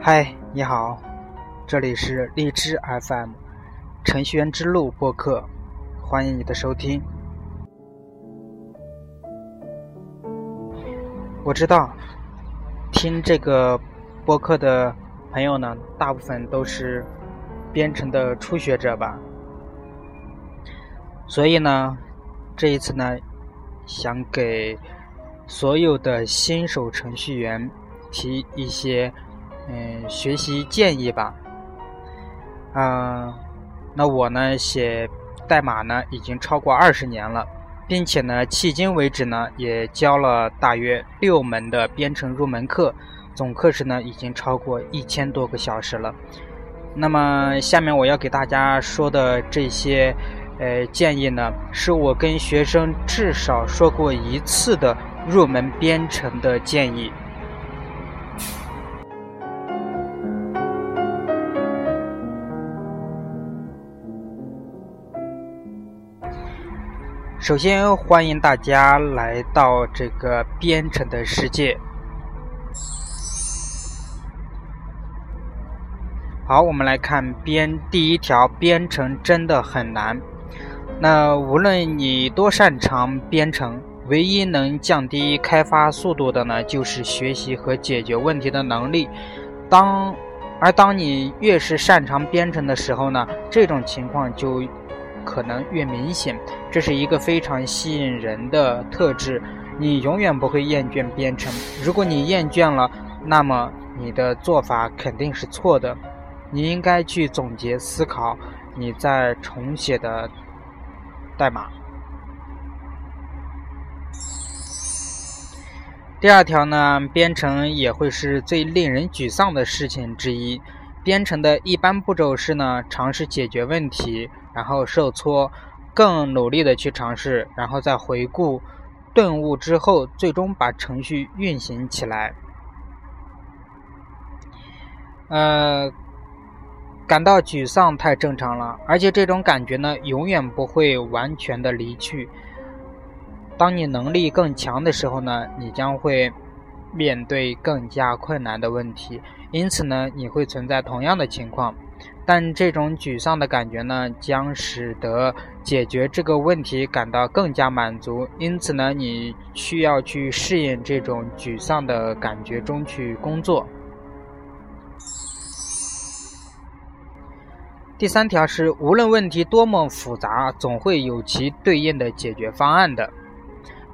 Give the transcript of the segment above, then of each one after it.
嗨，你好，这里是荔枝 FM 程序员之路播客，欢迎你的收听。我知道，听这个播客的朋友呢，大部分都是编程的初学者吧，所以呢，这一次呢，想给所有的新手程序员提一些。嗯，学习建议吧。嗯，那我呢写代码呢已经超过二十年了，并且呢迄今为止呢也教了大约六门的编程入门课，总课时呢已经超过一千多个小时了。那么下面我要给大家说的这些呃建议呢，是我跟学生至少说过一次的入门编程的建议。首先，欢迎大家来到这个编程的世界。好，我们来看编第一条，编程真的很难。那无论你多擅长编程，唯一能降低开发速度的呢，就是学习和解决问题的能力。当而当你越是擅长编程的时候呢，这种情况就。可能越明显，这是一个非常吸引人的特质。你永远不会厌倦编程。如果你厌倦了，那么你的做法肯定是错的。你应该去总结思考，你在重写的代码。第二条呢，编程也会是最令人沮丧的事情之一。编程的一般步骤是呢，尝试解决问题。然后受挫，更努力的去尝试，然后再回顾、顿悟之后，最终把程序运行起来。呃，感到沮丧太正常了，而且这种感觉呢，永远不会完全的离去。当你能力更强的时候呢，你将会面对更加困难的问题，因此呢，你会存在同样的情况。但这种沮丧的感觉呢，将使得解决这个问题感到更加满足。因此呢，你需要去适应这种沮丧的感觉中去工作。第三条是，无论问题多么复杂，总会有其对应的解决方案的。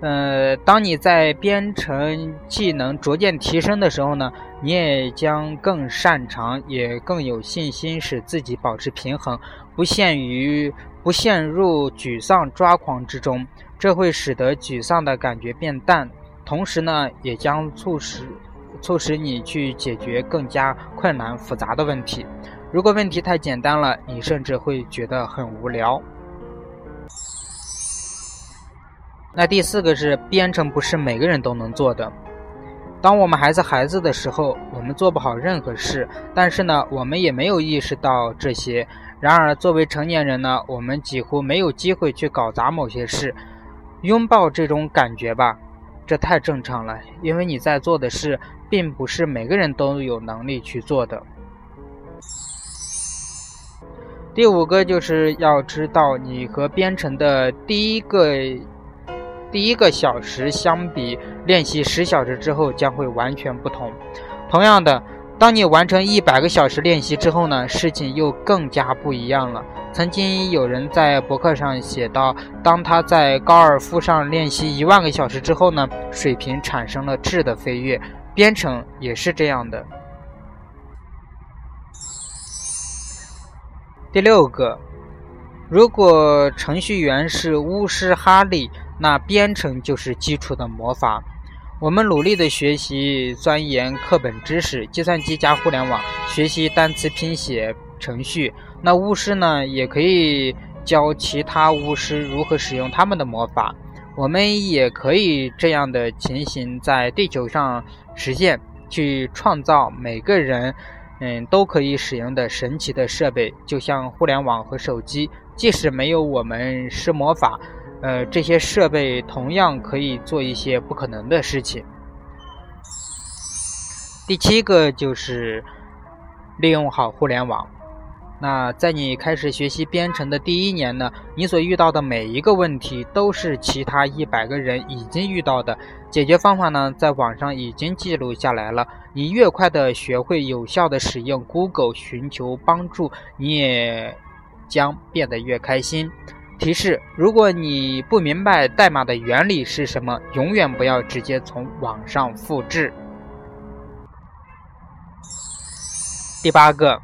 呃，当你在编程技能逐渐提升的时候呢，你也将更擅长，也更有信心，使自己保持平衡，不陷于不陷入沮丧抓狂之中。这会使得沮丧的感觉变淡，同时呢，也将促使促使你去解决更加困难复杂的问题。如果问题太简单了，你甚至会觉得很无聊。那第四个是编程，不是每个人都能做的。当我们还是孩子的时候，我们做不好任何事，但是呢，我们也没有意识到这些。然而，作为成年人呢，我们几乎没有机会去搞砸某些事。拥抱这种感觉吧，这太正常了，因为你在做的事，并不是每个人都有能力去做的。第五个就是要知道，你和编程的第一个。第一个小时相比练习十小时之后将会完全不同。同样的，当你完成一百个小时练习之后呢，事情又更加不一样了。曾经有人在博客上写道，当他在高尔夫上练习一万个小时之后呢，水平产生了质的飞跃。编程也是这样的。第六个，如果程序员是巫师哈利。那编程就是基础的魔法。我们努力的学习、钻研课本知识，计算机加互联网，学习单词拼写程序。那巫师呢，也可以教其他巫师如何使用他们的魔法。我们也可以这样的情形在地球上实现，去创造每个人嗯都可以使用的神奇的设备，就像互联网和手机。即使没有我们施魔法，呃，这些设备同样可以做一些不可能的事情。第七个就是利用好互联网。那在你开始学习编程的第一年呢，你所遇到的每一个问题都是其他一百个人已经遇到的，解决方法呢，在网上已经记录下来了。你越快的学会有效的使用 Google 寻求帮助，你也将变得越开心。提示：如果你不明白代码的原理是什么，永远不要直接从网上复制。第八个。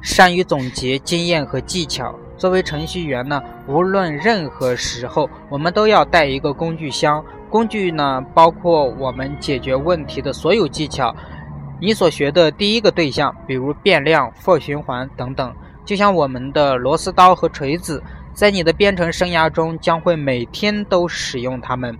善于总结经验和技巧。作为程序员呢，无论任何时候，我们都要带一个工具箱。工具呢，包括我们解决问题的所有技巧。你所学的第一个对象，比如变量、for 循环等等，就像我们的螺丝刀和锤子，在你的编程生涯中将会每天都使用它们。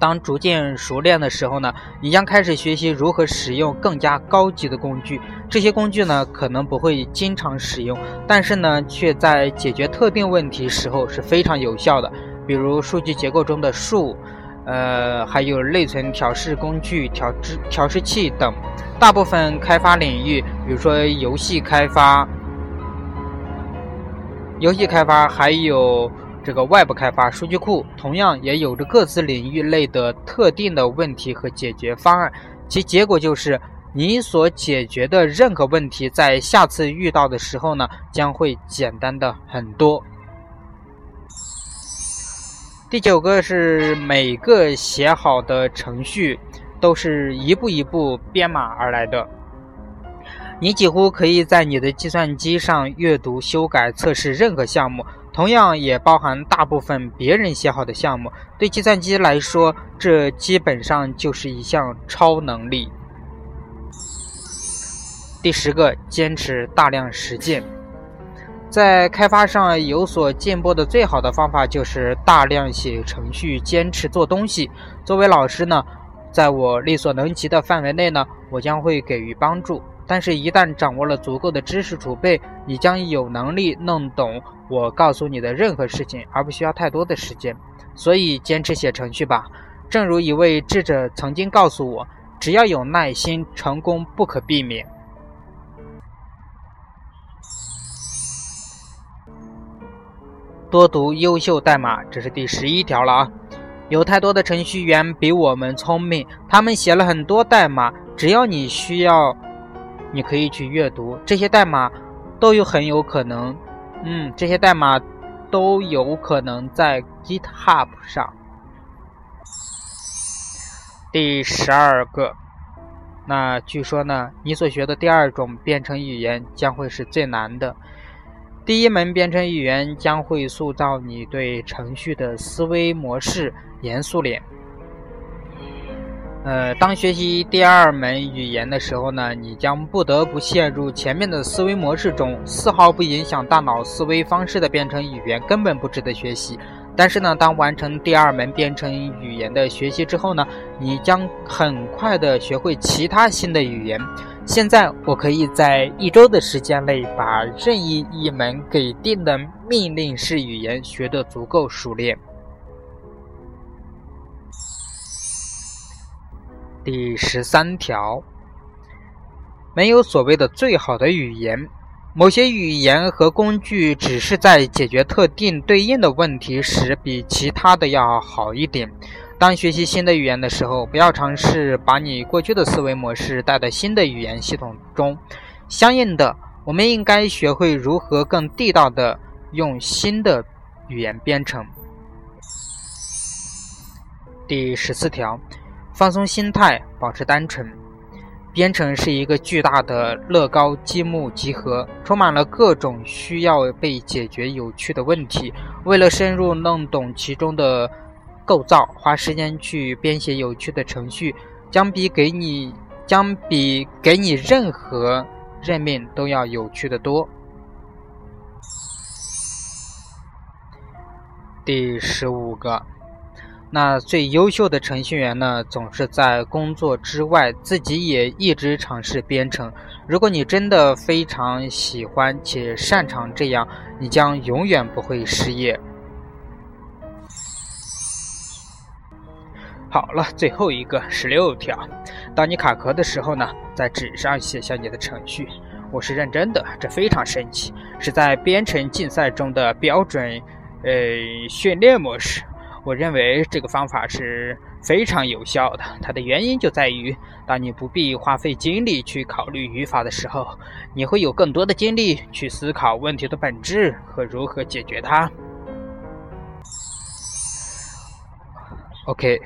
当逐渐熟练的时候呢，你将开始学习如何使用更加高级的工具。这些工具呢，可能不会经常使用，但是呢，却在解决特定问题时候是非常有效的。比如数据结构中的数，呃，还有内存调试工具、调制调试器等。大部分开发领域，比如说游戏开发、游戏开发，还有。这个外部开发数据库同样也有着各自领域内的特定的问题和解决方案，其结果就是你所解决的任何问题，在下次遇到的时候呢，将会简单的很多。第九个是每个写好的程序都是一步一步编码而来的，你几乎可以在你的计算机上阅读、修改、测试任何项目。同样也包含大部分别人写好的项目。对计算机来说，这基本上就是一项超能力。第十个，坚持大量实践。在开发上有所进步的最好的方法就是大量写程序，坚持做东西。作为老师呢，在我力所能及的范围内呢，我将会给予帮助。但是，一旦掌握了足够的知识储备，你将有能力弄懂我告诉你的任何事情，而不需要太多的时间。所以，坚持写程序吧。正如一位智者曾经告诉我：“只要有耐心，成功不可避免。”多读优秀代码，这是第十一条了啊！有太多的程序员比我们聪明，他们写了很多代码，只要你需要。你可以去阅读这些代码，都有很有可能，嗯，这些代码都有可能在 GitHub 上。第十二个，那据说呢，你所学的第二种编程语言将会是最难的。第一门编程语言将会塑造你对程序的思维模式，严肃脸。呃，当学习第二门语言的时候呢，你将不得不陷入前面的思维模式中，丝毫不影响大脑思维方式的编程语言根本不值得学习。但是呢，当完成第二门编程语言的学习之后呢，你将很快的学会其他新的语言。现在我可以在一周的时间内把任意一门给定的命令式语言学得足够熟练。第十三条，没有所谓的最好的语言，某些语言和工具只是在解决特定对应的问题时比其他的要好一点。当学习新的语言的时候，不要尝试把你过去的思维模式带到新的语言系统中。相应的，我们应该学会如何更地道的用新的语言编程。第十四条。放松心态，保持单纯。编程是一个巨大的乐高积木集合，充满了各种需要被解决有趣的问题。为了深入弄懂其中的构造，花时间去编写有趣的程序，将比给你将比给你任何任命都要有趣的多。第十五个。那最优秀的程序员呢，总是在工作之外，自己也一直尝试编程。如果你真的非常喜欢且擅长这样，你将永远不会失业。好了，最后一个十六条，当你卡壳的时候呢，在纸上写下你的程序。我是认真的，这非常神奇，是在编程竞赛中的标准，呃，训练模式。我认为这个方法是非常有效的。它的原因就在于，当你不必花费精力去考虑语法的时候，你会有更多的精力去思考问题的本质和如何解决它。OK。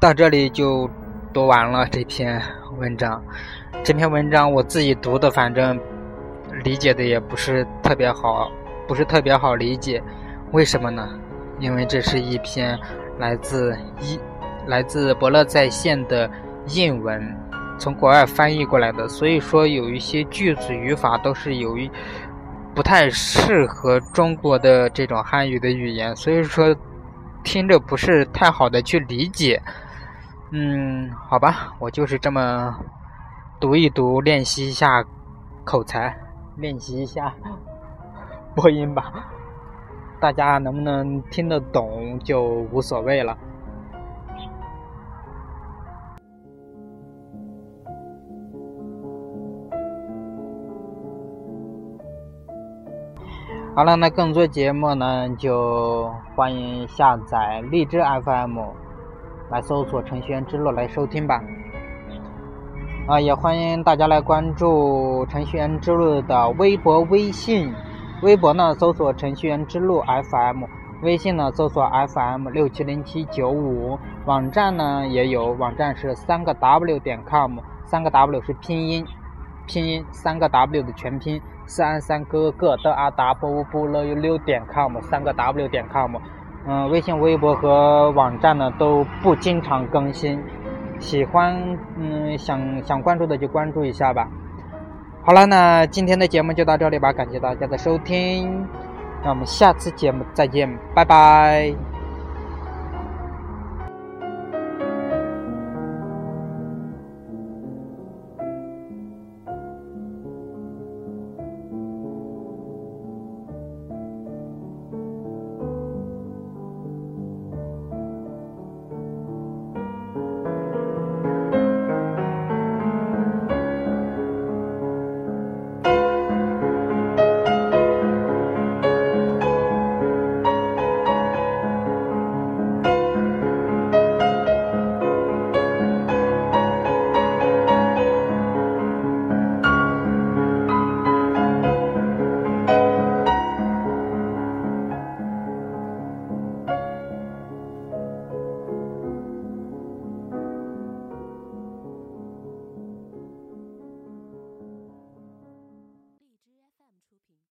到这里就读完了这篇文章。这篇文章我自己读的，反正理解的也不是特别好，不是特别好理解。为什么呢？因为这是一篇来自一来自伯乐在线的印文，从国外翻译过来的，所以说有一些句子语法都是有一不太适合中国的这种汉语的语言，所以说听着不是太好的去理解。嗯，好吧，我就是这么读一读，练习一下口才，练习一下播音吧。大家能不能听得懂就无所谓了。好了，那更多节目呢，就欢迎下载荔枝 FM。来搜索“程序员之路”来收听吧，啊，也欢迎大家来关注“程序员之路”的微博、微信。微博呢，搜索“程序员之路 FM”；微信呢，搜索 “FM 六七零七九五”。网站呢也有，网站是三个 W 点 com，三个 W 是拼音，拼音三个 W 的全拼，三三哥哥的啊 W 不了六点 com，三个 W 点 com。嗯，微信、微博和网站呢都不经常更新，喜欢嗯想想关注的就关注一下吧。好了，那今天的节目就到这里吧，感谢大家的收听，那我们下次节目再见，拜拜。